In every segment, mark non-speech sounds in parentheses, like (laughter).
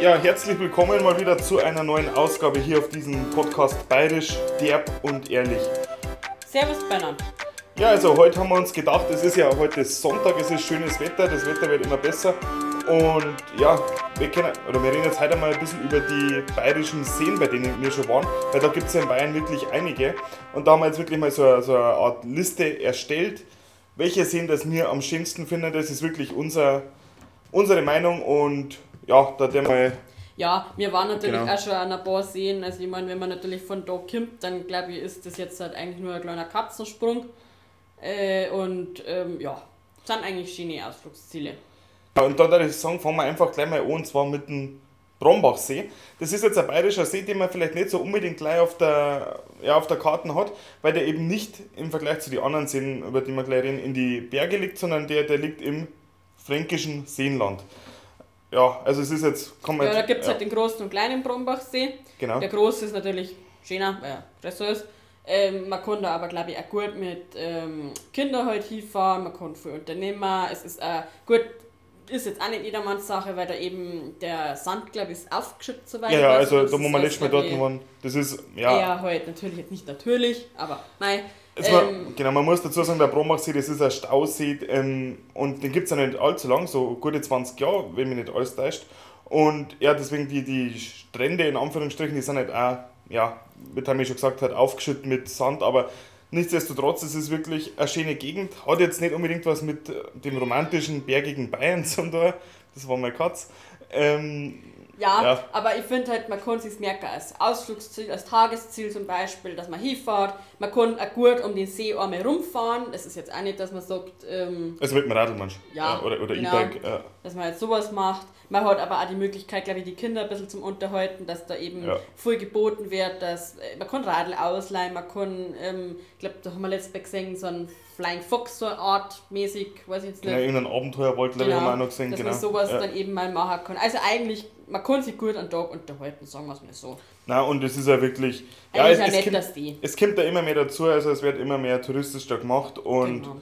Ja, herzlich willkommen mal wieder zu einer neuen Ausgabe hier auf diesem Podcast Bayerisch, derb und ehrlich. Servus Benner. Ja, also heute haben wir uns gedacht, es ist ja heute Sonntag, es ist schönes Wetter, das Wetter wird immer besser. Und ja, wir können, oder wir reden jetzt heute mal ein bisschen über die bayerischen Seen, bei denen wir schon waren, weil da gibt es ja in Bayern wirklich einige. Und da haben wir jetzt wirklich mal so eine, so eine Art Liste erstellt, welche Seen das wir am schönsten finden. Das ist wirklich unser, unsere Meinung und ja, da der mal. Ja, wir waren natürlich Genau. auch schon an ein paar Seen. Also ich meine, wenn man natürlich von da kommt, dann glaube ich, ist das jetzt halt eigentlich nur ein kleiner Katzensprung. Äh, und ähm, ja, sind eigentlich schöne Ausflugsziele. Ja, Und da würde ich sagen, fangen wir einfach gleich mal an, und zwar mit dem Brombachsee. Das ist jetzt ein bayerischer See, den man vielleicht nicht so unbedingt gleich auf der, ja, auf der Karte hat, weil der eben nicht im Vergleich zu den anderen Seen, über die wir gleich reden, in die Berge liegt, sondern der, der liegt im fränkischen Seenland. Ja, also es ist jetzt, kann man Ja, da gibt es halt den großen und kleinen Brombachsee. Genau. Der große ist natürlich schöner, weil er größer ist. Ähm, man kann da aber, glaube ich, auch gut mit ähm, Kindern halt hinfahren, man kann viel unternehmen. Es ist äh, gut, ist jetzt auch nicht jedermanns Sache, weil da eben der Sand, glaube ich, ist aufgeschüttet, soweit Ja, ja, also da wo wir letztes Mal dort waren, das ist, ja, Eher halt natürlich jetzt nicht natürlich, aber nein. Jetzt mal, Ähm, genau, man muss dazu sagen, der Brombachsee, das ist ein Stausee ähm, und den gibt es ja nicht allzu lang, so gute 20 Jahre, wenn mich nicht alles täuscht. Und ja, deswegen die, die Strände in Anführungsstrichen, die sind halt auch, ja, haben wir schon gesagt, halt aufgeschüttet mit Sand, aber nichtsdestotrotz, es ist wirklich eine schöne Gegend. Hat jetzt nicht unbedingt was mit dem romantischen, bergigen Bayern (laughs) zu tun, das war mein Katz. Ähm, Ja, Ja. aber ich finde halt, man kann sich merken als Ausflugsziel, als Tagesziel zum Beispiel, dass man hinfährt. Man kann auch gut um den See einmal rumfahren. Es ist jetzt auch nicht, dass man sagt, ähm, also mit dem Radl, du? Ja, Oder, oder genau. E-Bike. Ja. dass man jetzt sowas macht. Man hat aber auch die Möglichkeit, glaube ich, die Kinder ein bisschen zum Unterhalten, dass da eben Ja. voll geboten wird, dass äh, man kann Radl ausleihen, man kann, ähm, ich glaube, da haben wir letztes Mal gesehen, so ein Flying Fox, so eine Art mäßig, weiß ich jetzt Genau, nicht. irgendein Abenteuerwald, glaube ich, haben wir auch noch gesehen. dass Genau. man sowas ja. dann eben mal machen kann. Also eigentlich, man kann sich gut an Tag unterhalten, sagen wir es mal so. Nein, und es ist ja wirklich. Ja, ein es, es, netter kommt, See. es kommt da immer mehr dazu, also es wird immer mehr touristisch da gemacht und Genau.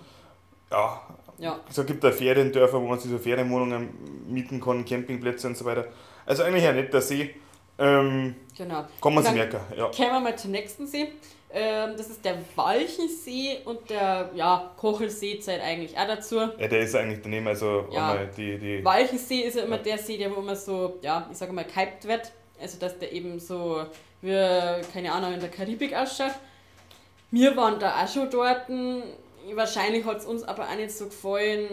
ja, Ja, es gibt da Feriendörfer, wo man sich so Ferienwohnungen mieten kann, Campingplätze und so weiter. Also eigentlich ein netter See. Ähm, genau. man sich Dann merken, ja. Kommen wir mal zum nächsten See. Ähm, das ist der Walchensee und der ja, Kochelsee zählt eigentlich auch dazu. ja. Der ist eigentlich daneben, also Ja. die, die Walchensee ist ja immer der See, der wo immer so, ja, ich sage mal, gehypt wird. Also, dass der eben so, wie, keine Ahnung, in der Karibik ausschaut. Wir waren da auch schon dort. Wahrscheinlich hat es uns aber auch nicht so gefallen,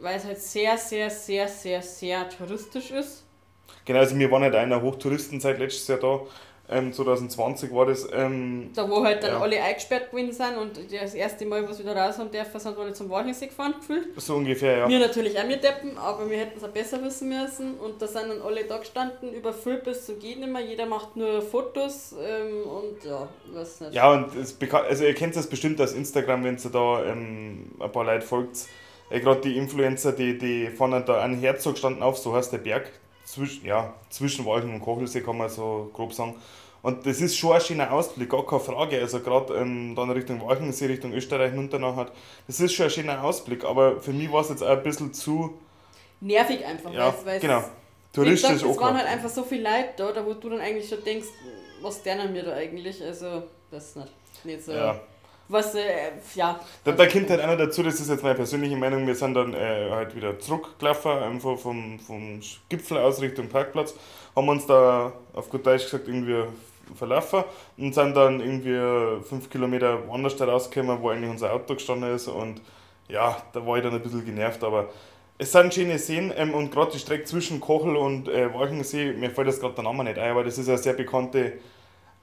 weil es halt sehr, sehr, sehr, sehr, sehr touristisch ist. Genau, also wir waren halt der Hochtouristenzeit letztes Jahr da. Ähm, 2020 war das. Ähm, Da wo halt dann Ja. alle eingesperrt gewesen sind und das erste Mal, wo sie wieder raus haben dürfen, sind alle zum Walchensee gefahren gefühlt. so ungefähr, ja. Wir natürlich auch mit Deppen, aber wir hätten es auch besser wissen müssen. Und da sind dann alle da gestanden, überfüllt bis zum Geht nicht mehr. Jeder macht nur Fotos ähm, und ja, weiß nicht. Ja, und es also ihr kennt das bestimmt aus Instagram, wenn ihr da ähm, ein paar Leute folgt. Äh, Gerade die Influencer, die, die fahren da an Herzog standen auf, so heißt der Berg, zwischen, ja, zwischen Walchen und Kochelsee kann man so grob sagen. Und das ist schon ein schöner Ausblick, gar keine Frage. Also gerade ähm, dann Richtung Walchensee, Richtung Österreich runter nachher, das ist schon ein schöner Ausblick. Aber für mich war es jetzt auch ein bisschen zu, Nervig einfach, ja, weil's- genau, touristisch gesagt, es waren halt einfach so viele Leute da, da wo du dann eigentlich schon denkst, was dernen wir da eigentlich? Also, das ist nicht, nicht so. ja. Was, äh, ja. Da, da kommt halt noch dazu, das ist jetzt meine persönliche Meinung, wir sind dann äh, halt wieder zurückgelaufen, einfach vom, vom Gipfel aus Richtung Parkplatz, haben uns da auf gut Deutsch gesagt irgendwie verlaufen und sind dann irgendwie fünf Kilometer woanders rausgekommen, wo eigentlich unser Auto gestanden ist und ja, da war ich dann ein bisschen genervt, aber es sind schöne Seen ähm, und gerade die Strecke zwischen Kochel und äh, Walchensee, mir fällt das gerade der Name nicht ein, aber das ist eine sehr bekannte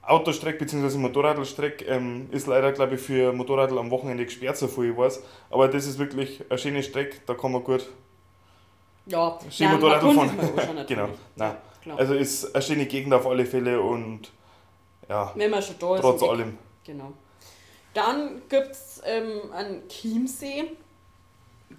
Autostrecke bzw. Motorradstrecke ähm, ist leider, glaube ich, für Motorradl am Wochenende gesperrt, so viel ich weiß. Aber das ist wirklich eine schöne Strecke, da kann man gut Ja, schön Motorradl fahren. (laughs) genau, nein. Klar. Also ist eine schöne Gegend auf alle Fälle und ja, Wenn man schon da ist. trotz weg- allem. Genau. Dann gibt es ähm, einen Chiemsee.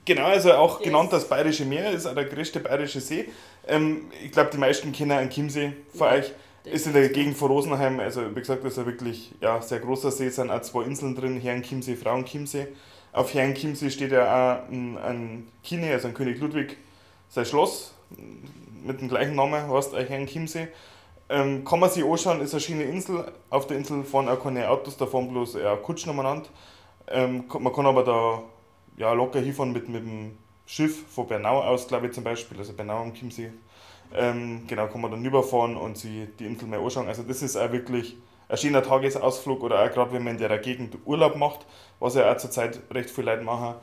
Genau, also auch Der genannt das Bayerische Meer, ist auch der größte bayerische See. Ähm, ich glaube, die meisten kennen einen Chiemsee von Ja, euch. Ist in der Gegend von Rosenheim, also wie gesagt, das ist ein wirklich ja, sehr großer See, sind auch zwei Inseln drin, Herrenchiemsee, Frauenchiemsee. Auf Herrenchiemsee steht ja auch ein, ein Kine, also ein König Ludwig, sein Schloss mit dem gleichen Namen, heißt Eichhorn Chiemsee. Ähm, kann man sich anschauen, ist eine schöne Insel. Auf der Insel fahren auch keine Autos, da fahren bloß eher Kutschen umeinander. Ähm, man kann aber da ja, locker hinfahren mit, mit dem Schiff von Bernau aus, glaube ich zum Beispiel, also Bernau am Chiemsee. Ähm, genau, kann man dann rüberfahren und sich die Insel mal anschauen. Also das ist auch wirklich ein schöner Tagesausflug oder auch gerade wenn man in der Gegend Urlaub macht, was ja auch zurzeit recht viele Leute machen,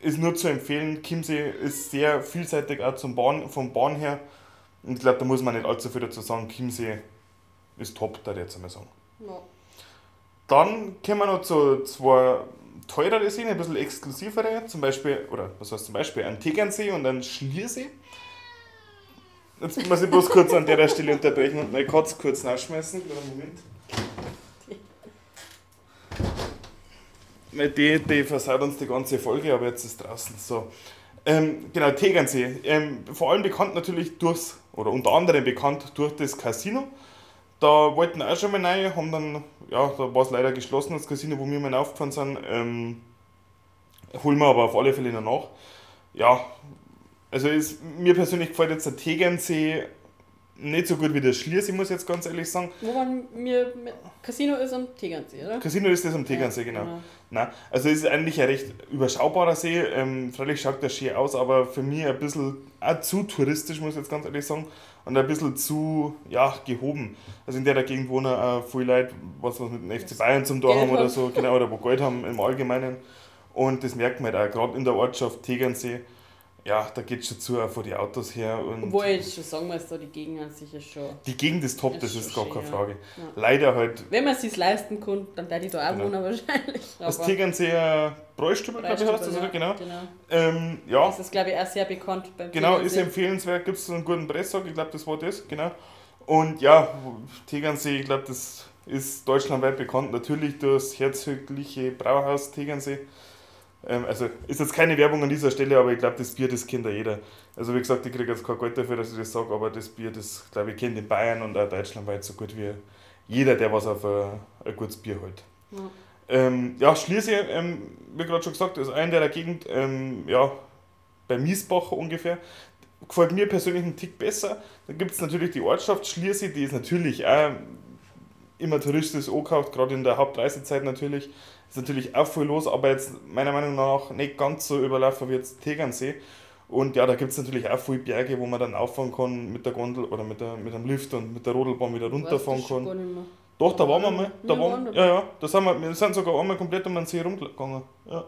ist nur zu empfehlen. Chiemsee ist sehr vielseitig auch zum Bahn, vom Bahn her. Und ich glaube, da muss man nicht allzu viel dazu sagen. Chiemsee ist top, da jetzt einmal sagen. Ja. Dann kommen wir noch zu zwei teurere Seen, ein bisschen exklusivere, zum Beispiel, oder was heißt zum Beispiel, ein Tegernsee und ein Schliersee. Jetzt muss ich bloß kurz an der Stelle unterbrechen und meine Katze kurz nachschmeißen. Moment. Die, die versaut uns die ganze Folge, aber jetzt ist draußen. So. Ähm, genau, Tegernsee. Ähm, vor allem bekannt natürlich durchs, oder unter anderem bekannt durch das Casino. Da wollten auch schon mal rein, haben dann, ja, da war es leider geschlossen, das Casino, wo wir mal aufgefahren sind. Ähm, holen wir aber auf alle Fälle noch nach. Ja, also ist, mir persönlich gefällt jetzt der Tegernsee nicht so gut wie der Schliersee, muss ich jetzt ganz ehrlich sagen. Wo man mir Casino ist am Tegernsee, oder? Casino ist das am Tegernsee, ja, genau. genau. Nein, also es ist eigentlich ein recht überschaubarer See. Ähm, freilich schaut der schön aus, aber für mich ein bisschen auch zu touristisch, muss ich jetzt ganz ehrlich sagen. Und ein bisschen zu ja, gehoben. Also in der Gegend wohnen auch viele Leute, was, was mit dem FC Bayern zum Tor haben oder so, genau, oder wo Geld haben im Allgemeinen. Und das merkt man halt auch, gerade in der Ortschaft Tegernsee ja, da geht es schon zu, auch von den Autos her. Und Obwohl jetzt schon sagen muss, da die Gegend an sich ist schon. Die Gegend ist top, ist das ist gar schön, keine Frage. Ja. Leider halt. Wenn man es sich leisten kann, dann werde ich da auch genau. wohnen (laughs) wahrscheinlich. Das Tegernseer Bräustüber, glaube ich, heißt das, oder? Genau. genau. Ähm, ja. Das ist, glaube ich, auch sehr bekannt beim Genau, ist empfehlenswert, gibt es einen guten Presssack, ich glaube, das war das, genau. Und ja, Tegernsee, ich glaube, das ist deutschlandweit bekannt, natürlich durch das herzögliche Brauhaus Tegernsee. Ähm, also ist jetzt keine Werbung an dieser Stelle, aber ich glaube, das Bier, das kennt ja jeder. Also wie gesagt, ich kriege jetzt kein Geld dafür, dass ich das sage, aber das Bier, das glaube ich, kennt in Bayern und auch deutschlandweit so gut wie jeder, der was auf ein, ein gutes Bier hält. Ja, ähm, ja Schliersee, ähm, wie gerade schon gesagt, ist einer der Gegend, ähm, ja, bei Miesbach ungefähr. Gefällt mir persönlich einen Tick besser. Dann gibt es natürlich die Ortschaft Schliersee, die ist natürlich auch immer touristisch angekauft, gerade in der Hauptreisezeit natürlich. Ist natürlich auch viel los, aber jetzt meiner Meinung nach nicht ganz so überlaufen wie jetzt Tegernsee. Und ja, da gibt es natürlich auch viele Berge, wo man dann auffahren kann mit der Gondel oder mit, der, mit dem Lift und mit der Rodelbahn wieder runterfahren kann. Doch, da waren wir mal. Da waren, ja, ja, da sind wir, wir sind sogar einmal komplett um den See rumgegangen. Ja.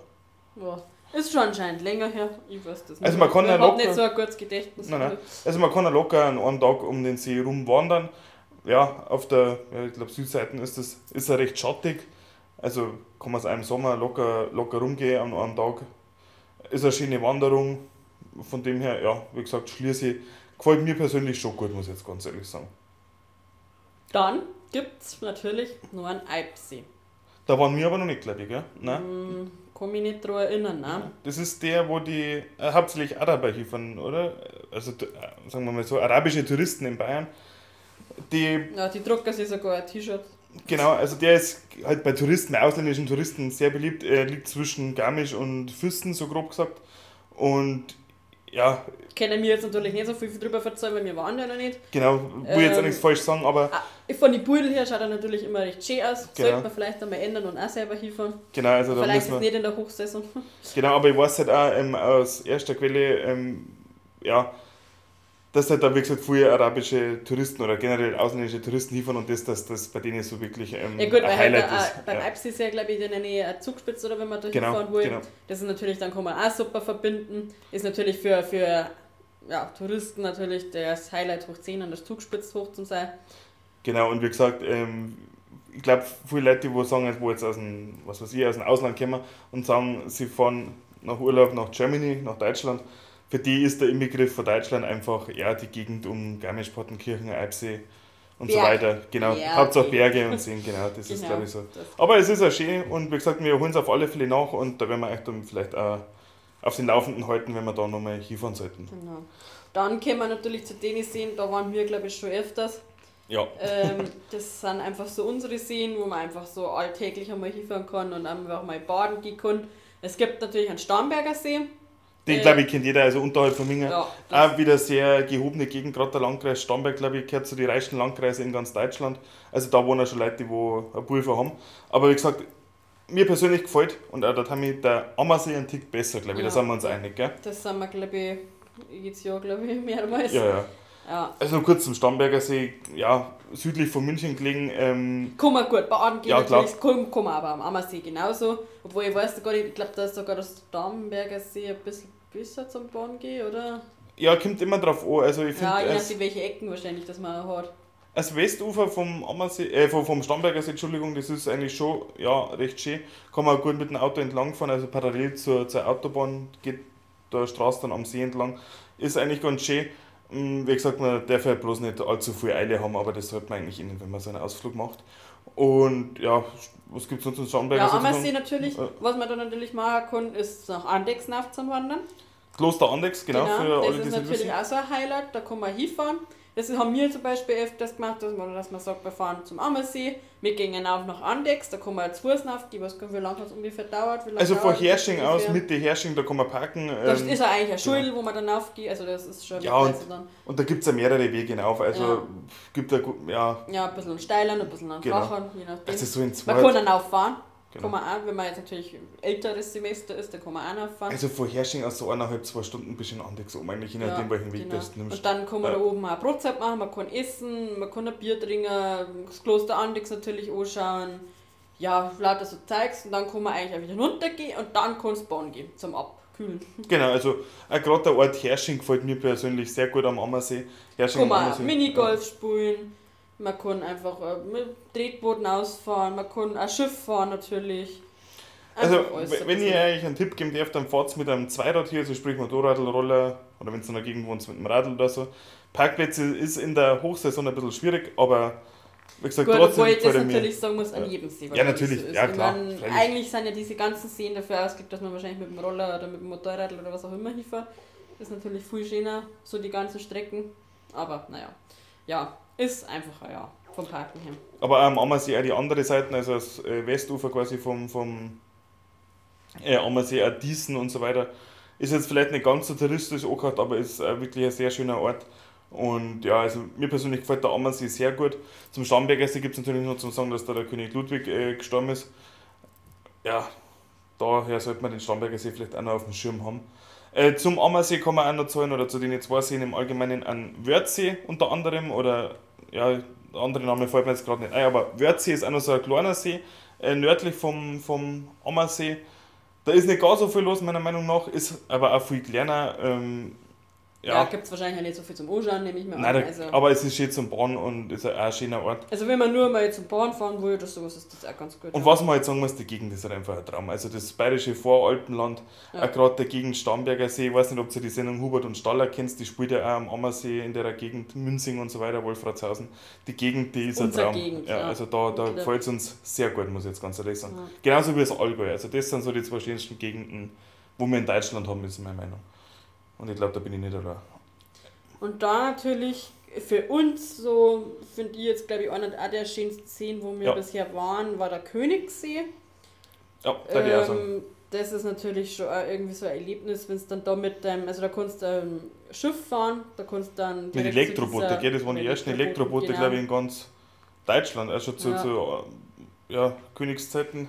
ja. Ist schon anscheinend länger her, ich weiß das nicht. Also man kann ja locker, nicht so ein gutes Gedächtnis. Nein, nein. Also man kann ja locker an einem Tag um den See rumwandern. Ja, auf der, ja, ich glaube Südseite ist das, ist er recht schattig. Also kann man es im Sommer locker, locker rumgehen an einem Tag. Ist eine schöne Wanderung. Von dem her, ja, wie gesagt, Schliersee gefällt mir persönlich schon gut, muss ich jetzt ganz ehrlich sagen. Dann gibt es natürlich noch einen Alpsee. Da waren wir aber noch nicht, glaube ich, gell? Nein? Mm, kann mich nicht daran erinnern, ne? Das ist der, wo die äh, hauptsächlich Araber hier von, oder? Also, äh, sagen wir mal so, arabische Touristen in Bayern. Die, ja, die drucken sich sogar ein T-Shirt. Genau, also der ist halt bei Touristen, bei ausländischen Touristen sehr beliebt. Er liegt zwischen Garmisch und Füssen, so grob gesagt. Und ja. Kennen wir jetzt natürlich nicht so viel drüber erzählen, weil wir waren ja noch nicht. Genau, will ähm, jetzt auch nichts falsch sagen, aber. Ah, von den Buden her schaut er natürlich immer recht schön aus. Genau. Sollte man vielleicht einmal ändern und auch selber hinfahren. Genau, also da Vielleicht ist nicht in der Hochsaison. Genau, aber ich weiß halt auch ähm, aus erster Quelle, ähm, ja, dass halt da, wie gesagt, viele arabische Touristen oder generell ausländische Touristen hinfahren und das, dass das bei denen so wirklich ähm, ja gut, ein Highlight halt ist. Beim ja. Alps ist ja, glaube ich, in der Nähe eine Zugspitze, oder wenn man da genau, hinfahren will. Genau. Das ist natürlich, dann kann man auch super verbinden. Ist natürlich für, für ja, Touristen natürlich das Highlight hoch 10 und das Zugspitz hoch zum sein. Genau, und wie gesagt, ähm, ich glaube, viele Leute, die sagen, wo jetzt aus dem, was weiß ich, aus dem Ausland kommen und sagen, sie fahren nach Urlaub nach Germany, nach Deutschland, für die ist der Inbegriff von Deutschland einfach ja, die Gegend um Garmisch-Partenkirchen, Eibsee und Berg. so weiter. Genau, Berge. Hauptsache Berge und Seen, genau, das genau, ist glaube ich so. Aber es ist auch schön und wie gesagt, wir holen es auf alle Fälle nach und da werden wir euch dann vielleicht auch auf den Laufenden halten, wenn wir da nochmal hinfahren sollten. Genau. Dann kommen wir natürlich zu denen Seen, da waren wir glaube ich schon öfters. Ja. Ähm, (laughs) das sind einfach so unsere Seen, wo man einfach so alltäglich einmal hinfahren kann und einfach mal baden gehen kann. Es gibt natürlich einen Starnberger See, Den, glaube ich, kennt jeder, also unterhalb von Minga. Ja, Auch wieder sehr gehobene Gegend, gerade der Landkreis Starnberg, glaube ich, gehört zu den reichsten Landkreisen in ganz Deutschland. Also da wohnen schon Leute, die wo ein Pulver haben. Aber wie gesagt, mir persönlich gefällt und auch da haben wir der Ammersee einen Tick besser, glaube ich, da Ja. sind wir uns einig, gell? Das sind wir, glaube ich, jedes Jahr, glaube ich, mehrmals. Ja, ja. Ja. Also kurz zum Starnberger See, ja, südlich von München gelegen. Ähm, Kann man gut baden gehen, Ja, natürlich. Kann, kann man aber am Ammersee genauso. Obwohl ich weiß gar nicht, ich glaube, da ist sogar der Starnberger See ein bisschen besser zum Baden gehen, oder? ja, kommt immer drauf an. Also ich Ja, je nachdem, welche Ecken wahrscheinlich das man hat. Das Westufer vom Ammersee, äh, vom, vom Starnberger See, Entschuldigung, das ist eigentlich schon ja, recht schön. Kann man gut mit dem Auto entlangfahren, also parallel zur, zur Autobahn geht der Straße dann am See entlang. Ist eigentlich ganz schön. Mm, Wie gesagt, man darf halt bloß nicht allzu viel Eile haben, aber das sollte man eigentlich innen, wenn man so einen Ausflug macht. Und ja, was gibt es sonst in Starnberger Ja, Ammersee natürlich. Ja. Was man da natürlich machen kann, ist nach Andex nach zum Wandern. Kloster Andex, genau, für das alle, die ist es nicht natürlich wissen. auch so ein Highlight, da kann man hinfahren. Das haben wir zum Beispiel öfters gemacht, dass man, dass man sagt, wir fahren zum Ammersee, wir gehen auf nach Andex, da kann man als Fuß gar nicht, wie lange es ungefähr dauert. Also von das Hersching aus. Mitte Hersching, da kann man parken. Das ähm, ist ja eigentlich ein Schul, wo man dann aufgeht, also das ist schon Ja, mittlerweile dann, Und da gibt es ja mehrere Wege hinauf. Also Ja. gibt da, ja, ja, ein bisschen steiler, ein bisschen Genau. flacher, je nachdem. also so in zwei. man kann dann auffahren, Genau. kann man auch, wenn man jetzt natürlich älteres Semester ist, dann kann man auch auffahren. Also von Hersching aus so eineinhalb, zwei Stunden bis in Andex um, eigentlich je nachdem, welchen Weg genau. das nimmst. Und dann kann man Ja. da oben auch Brotzeit machen, man kann essen, man kann ein Bier trinken, das Kloster Andex natürlich anschauen. Ja, lauter so Zeugs und dann kann man eigentlich auch wieder runtergehen und dann kann es bauen gehen zum Abkühlen. Genau, also gerade der Ort Hersching gefällt mir persönlich sehr gut am Ammersee. Hersching Kann man Ammersee. Minigolf spielen, man kann einfach äh, mit Tretbooten ausfahren, man kann auch Schiff fahren natürlich. Also, Einfach ein wenn bisschen. euch einen Tipp geben darf, dann fahrt mit einem Zweirad hier, also sprich Motorradl, Roller oder wenn es in der Gegend wohnt, mit dem Radl oder so. Parkplätze ist in der Hochsaison ein bisschen schwierig, aber wie gesagt, Gut, trotzdem obwohl ich das er mir. natürlich sagen muss, an jedem See. Ja, natürlich, so ja, klar, freilich. eigentlich sind ja diese ganzen Seen dafür ausgelegt, dass man wahrscheinlich mit dem Roller oder mit dem Motorrad oder was auch immer hinfährt. Ist natürlich viel schöner, so die ganzen Strecken. Aber naja, ja, ist einfacher, ja, vom Parken her. Aber am Ammersee auch die andere Seite, also das äh, Westufer quasi vom, vom äh, Ammersee, auch Diesen und so weiter. Ist jetzt vielleicht nicht ganz so touristisch angehört, aber ist äh, wirklich ein sehr schöner Ort. Und ja, also mir persönlich gefällt der Ammersee sehr gut. Zum Starnberger See gibt es natürlich noch zu sagen, dass da der König Ludwig äh, gestorben ist. Ja, daher sollte man den Starnberger See vielleicht auch noch auf dem Schirm haben. Äh, zum Ammersee kann man auch noch zahlen, oder zu den zwei Seen im Allgemeinen an Wörthsee unter anderem, oder ja, der andere Name fällt mir jetzt gerade nicht ein, aber Wörthsee ist auch noch so ein kleiner See, äh, nördlich vom, vom Ammersee. Da ist nicht gar so viel los, meiner Meinung nach, ist aber auch viel kleiner. Ähm, Ja, ja, gibt es wahrscheinlich auch nicht so viel zum Anschauen, nehme ich mir Nein, an. Also, aber es ist schön zum Bauen und ist auch ein schöner Ort. also wenn man nur mal zum Bahn fahren will oder sowas, ist das auch ganz gut. Und ja. was man halt sagen muss, die Gegend ist halt einfach ein Traum. Also das bayerische Voralpenland, Ja. auch gerade der Gegend Starnberger See, ich weiß nicht, ob du die Sendung Hubert und Staller kennst, die spielt ja auch am Ammersee in der Gegend, Münzing und so weiter, Wolfratshausen. Die Gegend, die ist Unsere ein Traum. Gegend, ja, ja. Also da, da gefällt es uns sehr gut, muss ich jetzt ganz ehrlich sagen. Genauso wie das Allgäu. Also das sind so die zwei schönsten Gegenden, wo wir in Deutschland haben, ist meine Meinung. Und ich glaube, da bin ich nicht allein. Und da natürlich für uns, so finde ich jetzt, glaube ich, einer auch der schönsten Szenen, wo wir Ja. bisher waren, war der Königssee. Ja, da ähm. Ähm, das ist natürlich schon irgendwie so ein Erlebnis, wenn es dann da mit deinem, also da kannst du ein Schiff fahren, da kannst du dann. Mit Elektroboote, gell? Das waren die ersten Elektroboote, genau. glaube ich, in ganz Deutschland. Also zu, Ja. zu äh, ja, Königszeiten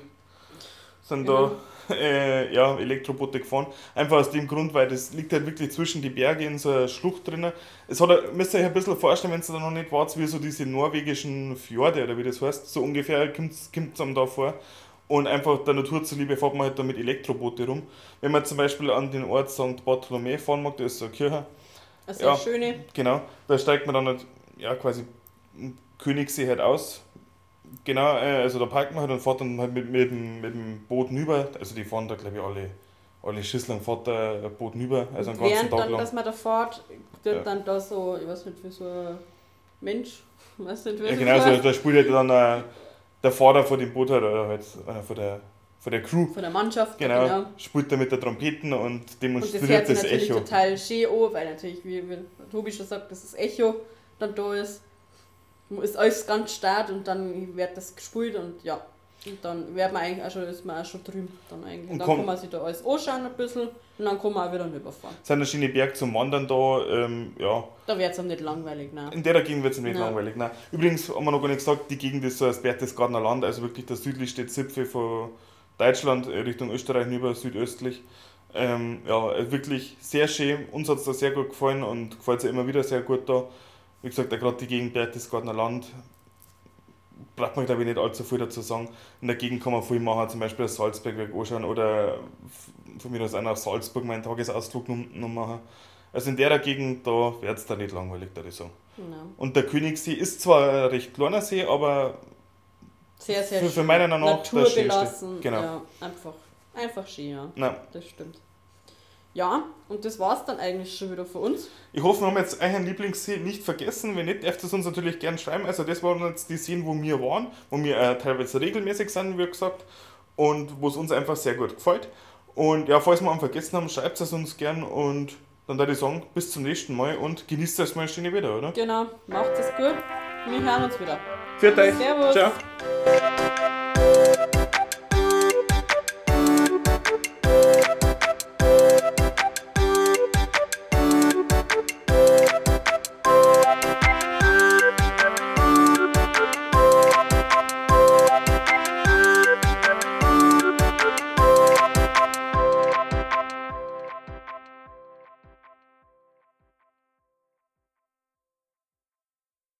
sind Genau. da (laughs) äh, ja, Elektroboote gefahren. Einfach aus dem Grund, weil das liegt halt wirklich zwischen die Berge in so einer Schlucht drinnen. Es hat, müsst ihr euch ein bisschen vorstellen, wenn es da noch nicht wart, wie so diese norwegischen Fjorde oder wie das heißt. So ungefähr kommt es einem da vor. Und einfach der Natur zuliebe fährt man halt da mit Elektroboote rum. Wenn man zum Beispiel an den Ort St. Bartholomew fahren mag, da ist so eine Kirche, Also Ja. ja. schöne. Genau, da steigt man dann halt, ja, quasi im Königssee halt aus. Genau, äh, also da parkt man halt und fährt dann halt mit, mit, dem, mit dem Boot rüber. Also die fahren da, glaube ich, alle, alle Schüsseln fährt da Boot rüber, also einen ganzen Während Tag dann, lang. dass man da fährt, wird Ja. dann da so, ich weiß nicht, wie so ein Mensch, (laughs) weiß nicht, Ja, das genau, also heißt, da spielt halt dann äh, der Fahrer von dem Boot halt, oder halt einer von der, von der Crew. von der Mannschaft, Genau, genau. spielt da mit der Trompeten und Und das demonstriert hört sich das, Echo. total schön an, weil natürlich, wie, wie Tobi schon sagt, dass das Echo dann da ist. Ist alles ganz stark und dann wird das gespielt und ja. Und dann wird man eigentlich auch schon, ist man auch schon drüben. Dann eigentlich. Und dann kann man sich da alles anschauen ein bisschen und dann kann man auch wieder rüberfahren. sind ein schöne Berg zum Wandern da. Ähm, ja, Da wird es einem nicht langweilig, nein. in der Gegend wird es nicht Nein. langweilig. Nein. Übrigens haben wir noch gar nicht gesagt, die Gegend ist so das Berchtesgadener Land, also wirklich der südlichste Zipfel von Deutschland äh, Richtung Österreich hinüber, südöstlich. Ähm, ja, äh, wirklich sehr schön. Uns hat es da sehr gut gefallen und gefällt es immer wieder sehr gut da. Wie gesagt, auch gerade die Gegend Berchtesgadener Land braucht man glaube ich nicht allzu viel dazu sagen. In der Gegend kann man viel machen, zum Beispiel das Salzbergwerk anschauen oder von mir aus auch nach Salzburg meinen Tagesausflug noch, machen. Also in der Gegend, da wird es da nicht langweilig, würde ich sagen. Genau. Und der Königssee ist zwar ein recht kleiner See, aber Sehr, sehr Für- für Meinung nach der schönste. Genau. Ja, einfach, einfach schön, ja. na, Das stimmt. Ja, und das war's dann eigentlich schon wieder für uns. ich hoffe, wir haben jetzt euren Lieblingssee nicht vergessen. Wenn nicht, dürft ihr es uns natürlich gerne schreiben. Also das waren jetzt die Seen, wo wir waren, wo wir äh, teilweise regelmäßig sind, wie gesagt, und wo es uns einfach sehr gut gefällt. Und ja, falls wir einen vergessen haben, schreibt es uns gern und dann würde ich sagen, bis zum nächsten Mal und genießt das mal schöne wieder, oder? Genau, macht es gut. Wir hören uns wieder. Für euch. Servus. Ciao.